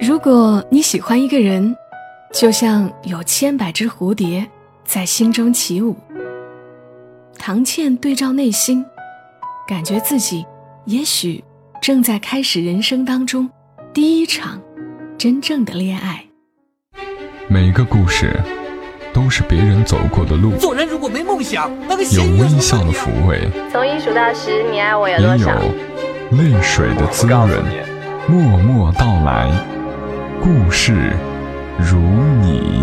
如果你喜欢一个人，就像有千百只蝴蝶在心中起舞。唐倩对照内心，感觉自己也许正在开始人生当中第一场真正的恋爱。每个故事都是别人走过的路，做人如果没梦想，那个有微笑的抚慰，从一数到十，你爱我有也有？泪水的滋润。默默到来，故事如你。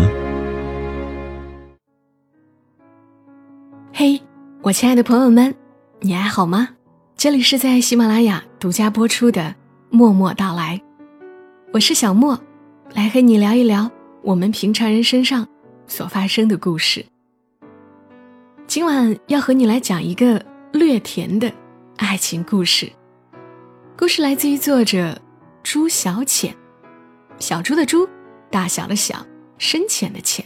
嘿，我亲爱的朋友们，你还好吗？这里是在喜马拉雅独家播出的《默默到来》，我是小莫，来和你聊一聊我们平常人身上所发生的故事。今晚要和你来讲一个略甜的爱情故事，故事来自于作者朱小浅，小猪的猪，大小的小，深浅的浅。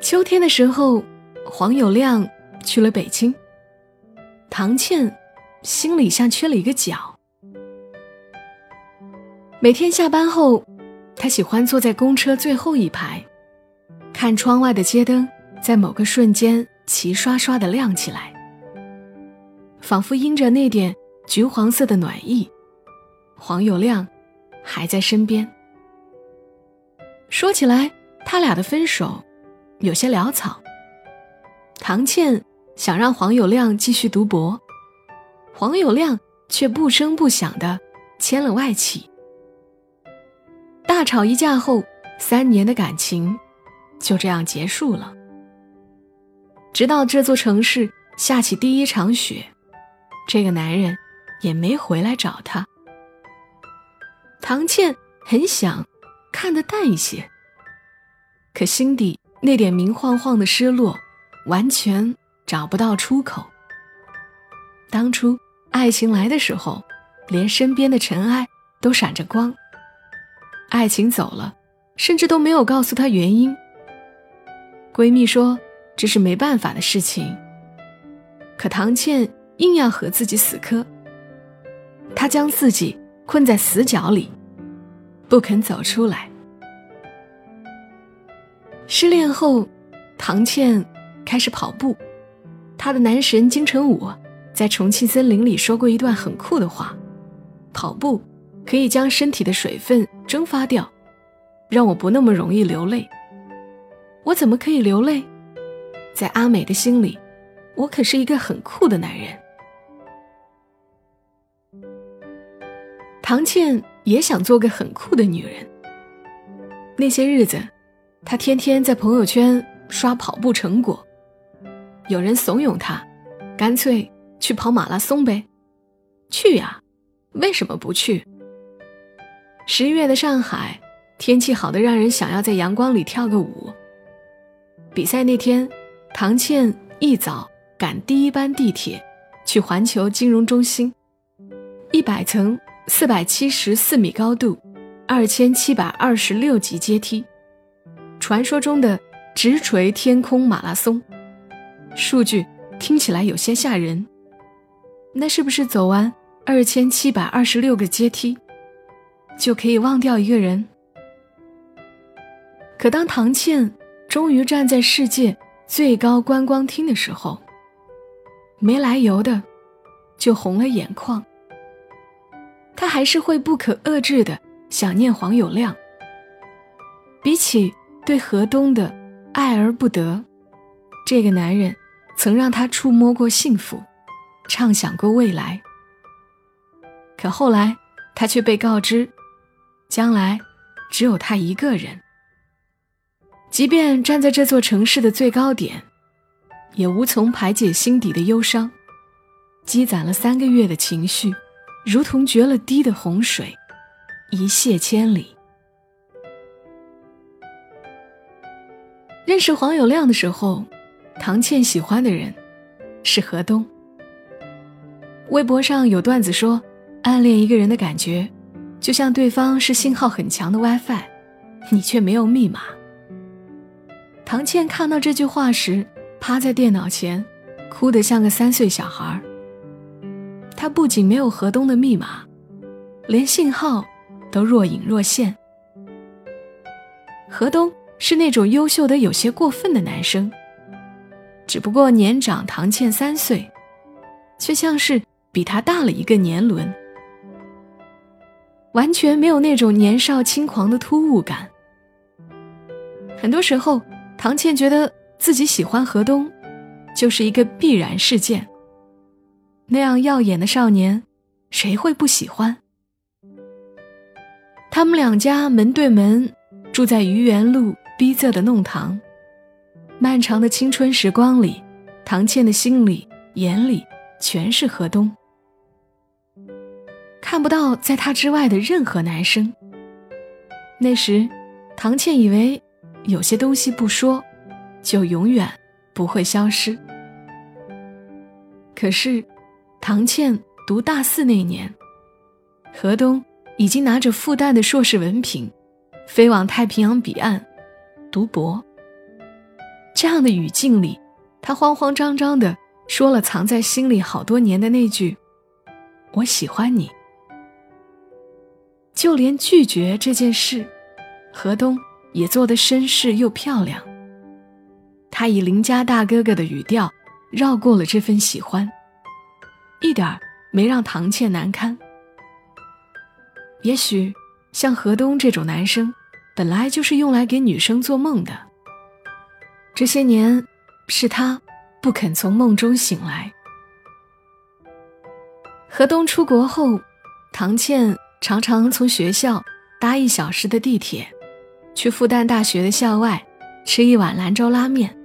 秋天的时候，黄有亮去了北京。唐倩心里像缺了一个角。每天下班后，她喜欢坐在公车最后一排，看窗外的街灯在某个瞬间齐刷刷的亮起来，仿佛因着那点橘黄色的暖意，黄有亮还在身边。说起来，他俩的分手。有些潦草。唐倩想让黄有亮继续读博，黄有亮却不声不响的签了外企。大吵一架后，三年的感情就这样结束了。直到这座城市下起第一场雪，这个男人也没回来找她。唐倩很想看得淡一些，可心底。那点明晃晃的失落，完全找不到出口。当初爱情来的时候，连身边的尘埃都闪着光。爱情走了，甚至都没有告诉她原因。闺蜜说这是没办法的事情，可唐倩硬要和自己死磕。他将自己困在死角里，不肯走出来。失恋后，唐倩开始跑步。她的男神金城武在重庆森林里说过一段很酷的话：“跑步可以将身体的水分蒸发掉，让我不那么容易流泪。”我怎么可以流泪？在阿美的心里，我可是一个很酷的男人。唐倩也想做个很酷的女人。那些日子。他天天在朋友圈刷跑步成果，有人怂恿他，干脆去跑马拉松呗。去呀，为什么不去？十月的上海，天气好的让人想要在阳光里跳个舞。比赛那天，唐倩一早赶第一班地铁去环球金融中心，一百层，四百七十四米高度，二千七百二十六级阶梯。传说中的直垂天空马拉松，数据听起来有些吓人。那是不是走完二千七百二十六个阶梯，就可以忘掉一个人？可当唐倩终于站在世界最高观光厅的时候，没来由的就红了眼眶。她还是会不可遏制的想念黄有亮。比起。对河东的爱而不得，这个男人曾让他触摸过幸福，畅想过未来。可后来，他却被告知，将来只有他一个人。即便站在这座城市的最高点，也无从排解心底的忧伤。积攒了三个月的情绪，如同决了堤的洪水，一泻千里。认识黄有亮的时候，唐倩喜欢的人是河东。微博上有段子说，暗恋一个人的感觉，就像对方是信号很强的 WiFi，你却没有密码。唐倩看到这句话时，趴在电脑前，哭得像个三岁小孩儿。他不仅没有河东的密码，连信号都若隐若现。河东是那种优秀的有些过分的男生，只不过年长唐倩三岁，却像是比他大了一个年轮，完全没有那种年少轻狂的突兀感。很多时候，唐倩觉得自己喜欢河东，就是一个必然事件。那样耀眼的少年，谁会不喜欢？他们两家门对门，住在愚园路逼仄的弄堂。漫长的青春时光里，唐倩的心里、眼里全是河东，看不到在他之外的任何男生。那时，唐倩以为有些东西不说，就永远不会消失。可是。唐倩读大四那年，河东已经拿着复旦的硕士文凭，飞往太平洋彼岸读博。这样的语境里，他慌慌张张地说了藏在心里好多年的那句：“我喜欢你。”就连拒绝这件事，河东也做得绅士又漂亮。他以邻家大哥哥的语调绕过了这份喜欢。一点没让唐倩难堪。也许，像河东这种男生，本来就是用来给女生做梦的。这些年，是他不肯从梦中醒来。河东出国后，唐倩常常从学校搭一小时的地铁，去复旦大学的校外吃一碗兰州拉面。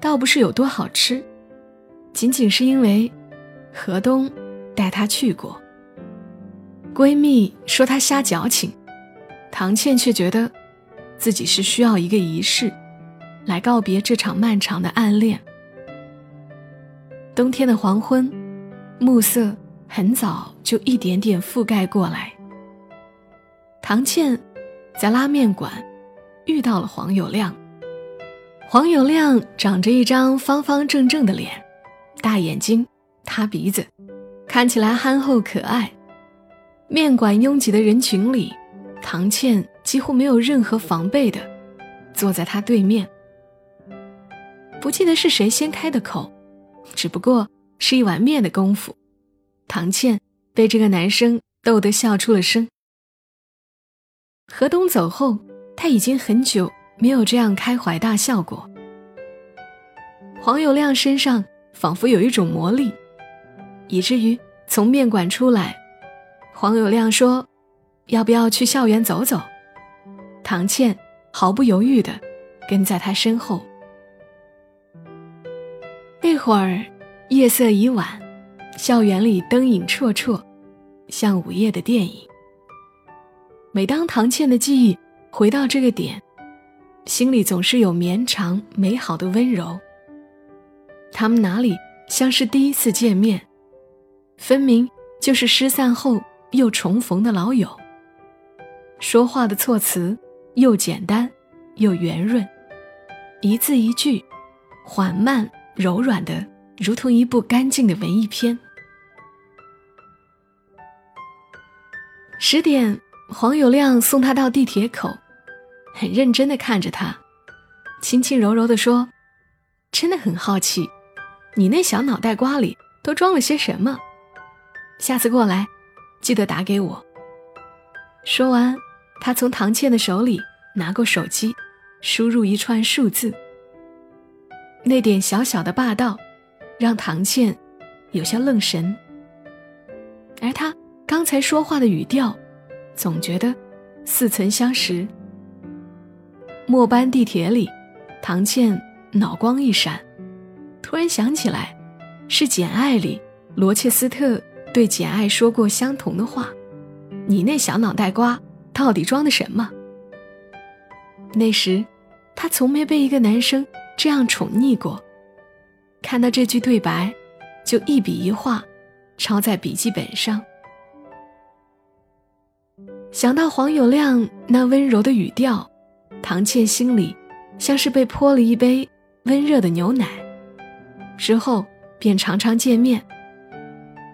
倒不是有多好吃。仅仅是因为河东带她去过。闺蜜说她瞎矫情，唐倩却觉得自己是需要一个仪式，来告别这场漫长的暗恋。冬天的黄昏，暮色很早就一点点覆盖过来。唐倩在拉面馆遇到了黄有亮。黄有亮长着一张方方正正的脸。大眼睛，塌鼻子，看起来憨厚可爱。面馆拥挤的人群里，唐倩几乎没有任何防备的坐在他对面。不记得是谁先开的口，只不过是一碗面的功夫，唐倩被这个男生逗得笑出了声。何东走后，他已经很久没有这样开怀大笑过。黄有亮身上。仿佛有一种魔力，以至于从面馆出来，黄有亮说：“要不要去校园走走？”唐倩毫不犹豫地跟在他身后。那会儿夜色已晚，校园里灯影绰绰，像午夜的电影。每当唐倩的记忆回到这个点，心里总是有绵长美好的温柔。他们哪里像是第一次见面，分明就是失散后又重逢的老友。说话的措辞又简单又圆润，一字一句缓慢柔软的，如同一部干净的文艺片。十点，黄有亮送他到地铁口，很认真的看着他，轻轻柔柔的说：“真的很好奇。”你那小脑袋瓜里都装了些什么？下次过来，记得打给我。说完，他从唐倩的手里拿过手机，输入一串数字。那点小小的霸道，让唐倩有些愣神。而他刚才说话的语调，总觉得似曾相识。末班地铁里，唐倩脑光一闪。突然想起来，是《简爱》里罗切斯特对简爱说过相同的话：“你那小脑袋瓜到底装的什么？”那时，他从没被一个男生这样宠溺过。看到这句对白，就一笔一画抄在笔记本上。想到黄有亮那温柔的语调，唐倩心里像是被泼了一杯温热的牛奶。之后便常常见面。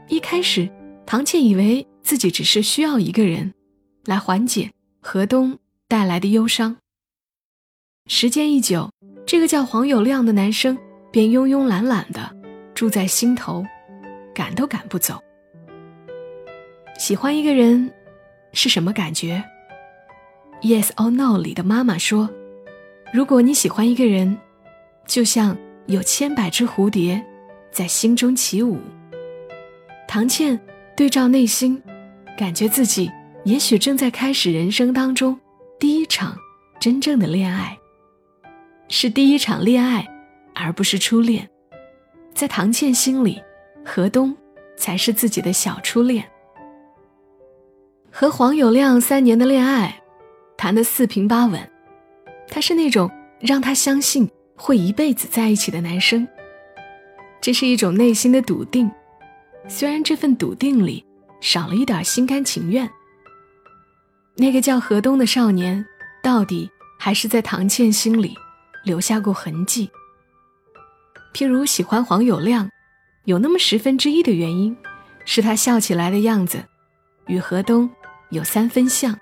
一开始，唐倩以为自己只是需要一个人来缓解河东带来的忧伤。时间一久，这个叫黄有亮的男生便慵慵懒懒的住在心头，赶都赶不走。喜欢一个人是什么感觉？Yes or No 里的妈妈说：“如果你喜欢一个人，就像有千百只蝴蝶在心中起舞。”唐倩对照内心，感觉自己也许正在开始人生当中第一场真正的恋爱。是第一场恋爱，而不是初恋。在唐倩心里，河东才是自己的小初恋。和黄有亮三年的恋爱，谈得四平八稳。他是那种让他相信会一辈子在一起的男生。这是一种内心的笃定。虽然这份笃定里少了一点心甘情愿，那个叫河东的少年，到底还是在唐倩心里留下过痕迹。譬如喜欢黄有亮，有那么十分之一的原因，是他笑起来的样子，与河东有三分像。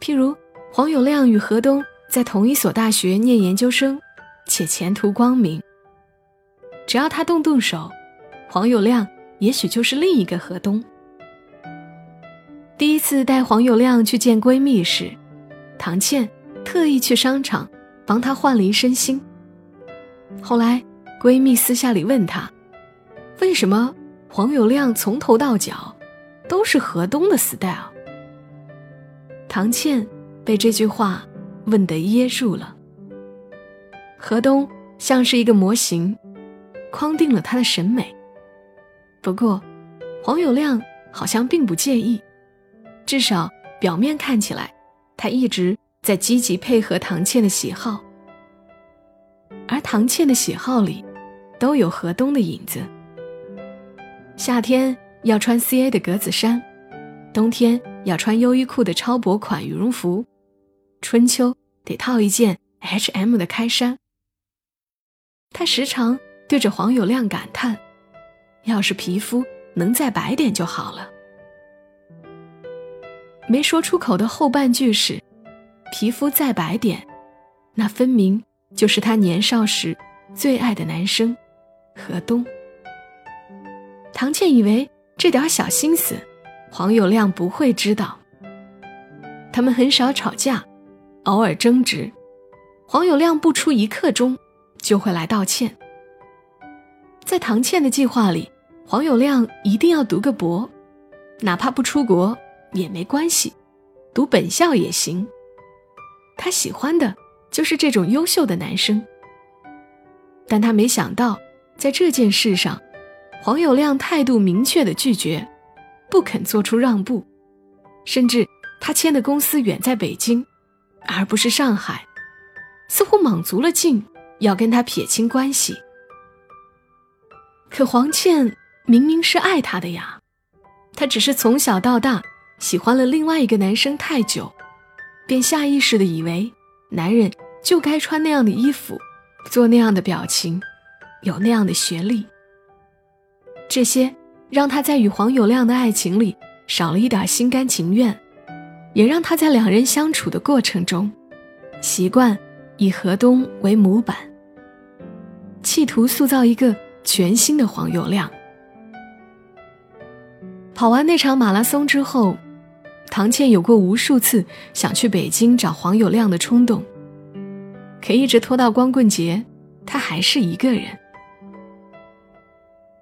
譬如黄有亮与河东在同一所大学念研究生，且前途光明。只要他动动手，黄有亮。也许就是另一个河东。第一次带黄有亮去见闺蜜时，唐倩特意去商场帮她换了一身新。后来闺蜜私下里问她，为什么黄有亮从头到脚都是河东的 style？唐倩被这句话问得噎住了。河东像是一个模型，框定了他的审美。不过，黄有亮好像并不介意，至少表面看起来，他一直在积极配合唐倩的喜好。而唐倩的喜好里，都有河东的影子。夏天要穿 C A 的格子衫，冬天要穿优衣库的超薄款羽绒服，春秋得套一件 H M 的开衫。他时常对着黄有亮感叹。要是皮肤能再白点就好了。没说出口的后半句是：“皮肤再白点，那分明就是他年少时最爱的男生河东。”唐倩以为这点小心思，黄有亮不会知道。他们很少吵架，偶尔争执，黄有亮不出一刻钟就会来道歉。在唐倩的计划里。黄有亮一定要读个博，哪怕不出国也没关系，读本校也行。他喜欢的就是这种优秀的男生。但他没想到，在这件事上，黄有亮态度明确的拒绝，不肯做出让步，甚至他签的公司远在北京，而不是上海，似乎卯足了劲要跟他撇清关系。可黄倩。明明是爱他的呀，他只是从小到大喜欢了另外一个男生太久，便下意识的以为男人就该穿那样的衣服，做那样的表情，有那样的学历。这些让他在与黄有亮的爱情里少了一点心甘情愿，也让他在两人相处的过程中，习惯以河东为模板，企图塑造一个全新的黄有亮。跑完那场马拉松之后，唐倩有过无数次想去北京找黄有亮的冲动，可一直拖到光棍节，她还是一个人。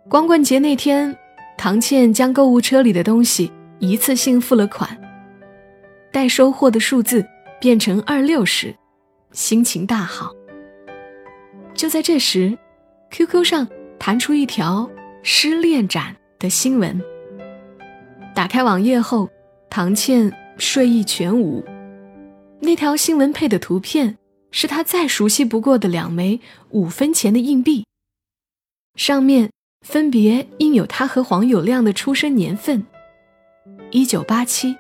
光棍节那天，唐倩将购物车里的东西一次性付了款，待收货的数字变成二六时，心情大好。就在这时，QQ 上弹出一条失恋展的新闻。打开网页后，唐倩睡意全无。那条新闻配的图片是她再熟悉不过的两枚五分钱的硬币，上面分别印有他和黄有亮的出生年份：一九八七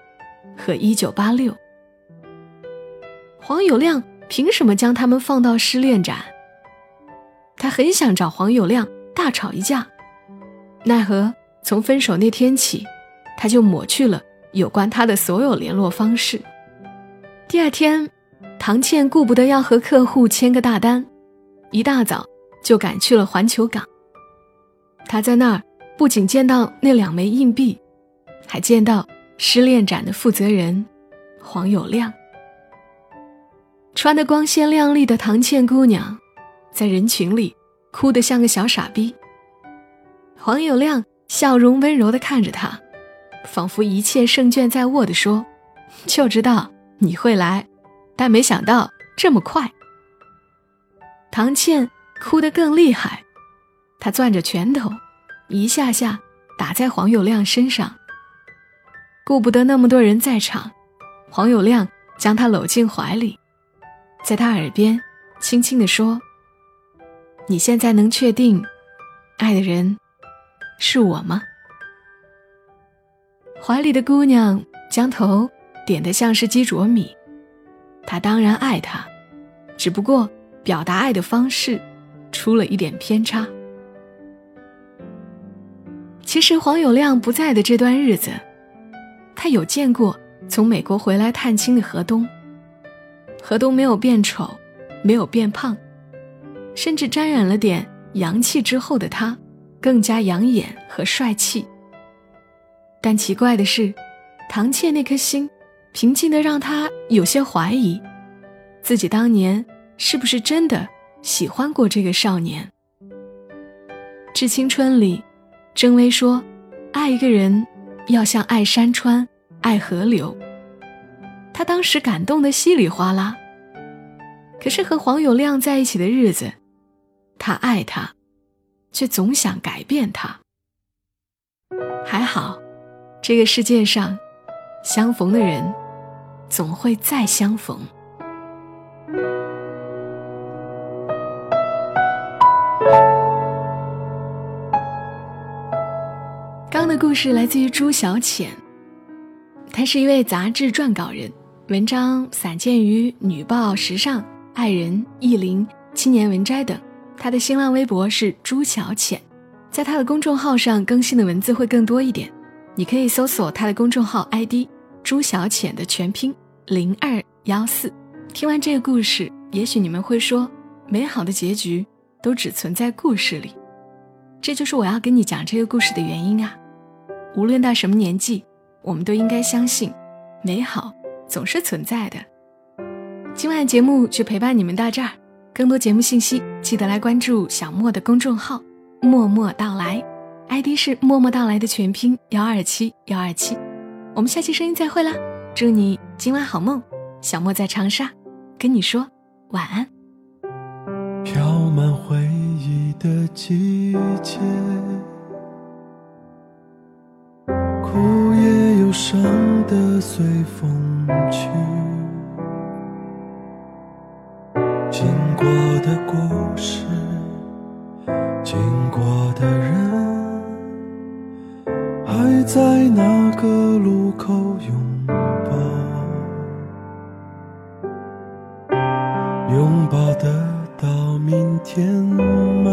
和一九八六。黄有亮凭什么将他们放到失恋展？他很想找黄有亮大吵一架，奈何从分手那天起，他就抹去了有关他的所有联络方式。第二天，唐倩顾不得要和客户签个大单，一大早就赶去了环球港。他在那儿不仅见到那两枚硬币，还见到失恋展的负责人黄有亮。穿得光鲜亮丽的唐倩姑娘，在人群里哭得像个小傻逼。黄有亮笑容温柔地看着他，仿佛一切胜券在握地说：“就知道你会来，但没想到这么快。”唐倩哭得更厉害，她攥着拳头，一下下打在黄有亮身上。顾不得那么多人在场，黄有亮将她搂进怀里。在她耳边轻轻地说：“你现在能确定，爱的人是我吗？”怀里的姑娘将头点得像是鸡啄米。他当然爱他，只不过表达爱的方式出了一点偏差。其实黄有亮不在的这段日子，他有见过从美国回来探亲的河东。何东没有变丑，没有变胖，甚至沾染了点洋气之后的他，更加养眼和帅气。但奇怪的是，唐倩那颗心平静的让他有些怀疑，自己当年是不是真的喜欢过这个少年。《致青春》里，郑微说：“爱一个人，要像爱山川，爱河流。”他当时感动的稀里哗啦。可是和黄有亮在一起的日子，他爱他，却总想改变他。还好，这个世界上，相逢的人，总会再相逢。刚的故事来自于朱小浅，他是一位杂志撰稿人。文章散见于《女报》《时尚》《爱人》《意林》《青年文摘》等。他的新浪微博是朱小浅，在他的公众号上更新的文字会更多一点。你可以搜索他的公众号 ID“ 朱小浅”的全拼零二幺四。听完这个故事，也许你们会说，美好的结局都只存在故事里。这就是我要跟你讲这个故事的原因啊！无论到什么年纪，我们都应该相信美好。总是存在的。今晚节目就陪伴你们到这儿，更多节目信息记得来关注小莫的公众号“默默到来 ”，ID 是“默默到来”的全拼幺二七幺二七。我们下期声音再会啦！祝你今晚好梦，小莫在长沙跟你说晚安。飘满回忆的季节。枯叶忧伤的随风去，过的故事，经过的人，还在那个路口拥抱，拥抱得到明天吗？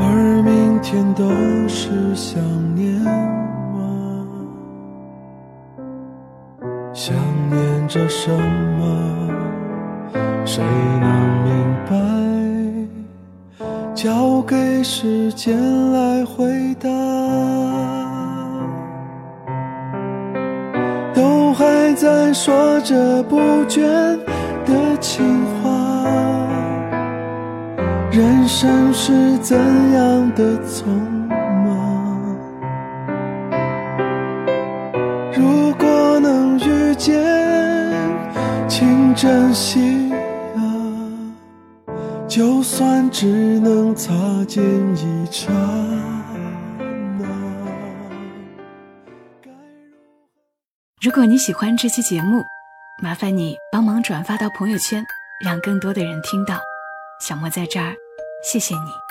而明天都是想念什么？谁能明白？交给时间来回答。都还在说着不倦的情话。人生是怎样的匆忙？珍惜啊！就算只能擦肩一刹那。如果你喜欢这期节目，麻烦你帮忙转发到朋友圈，让更多的人听到。小莫在这儿，谢谢你。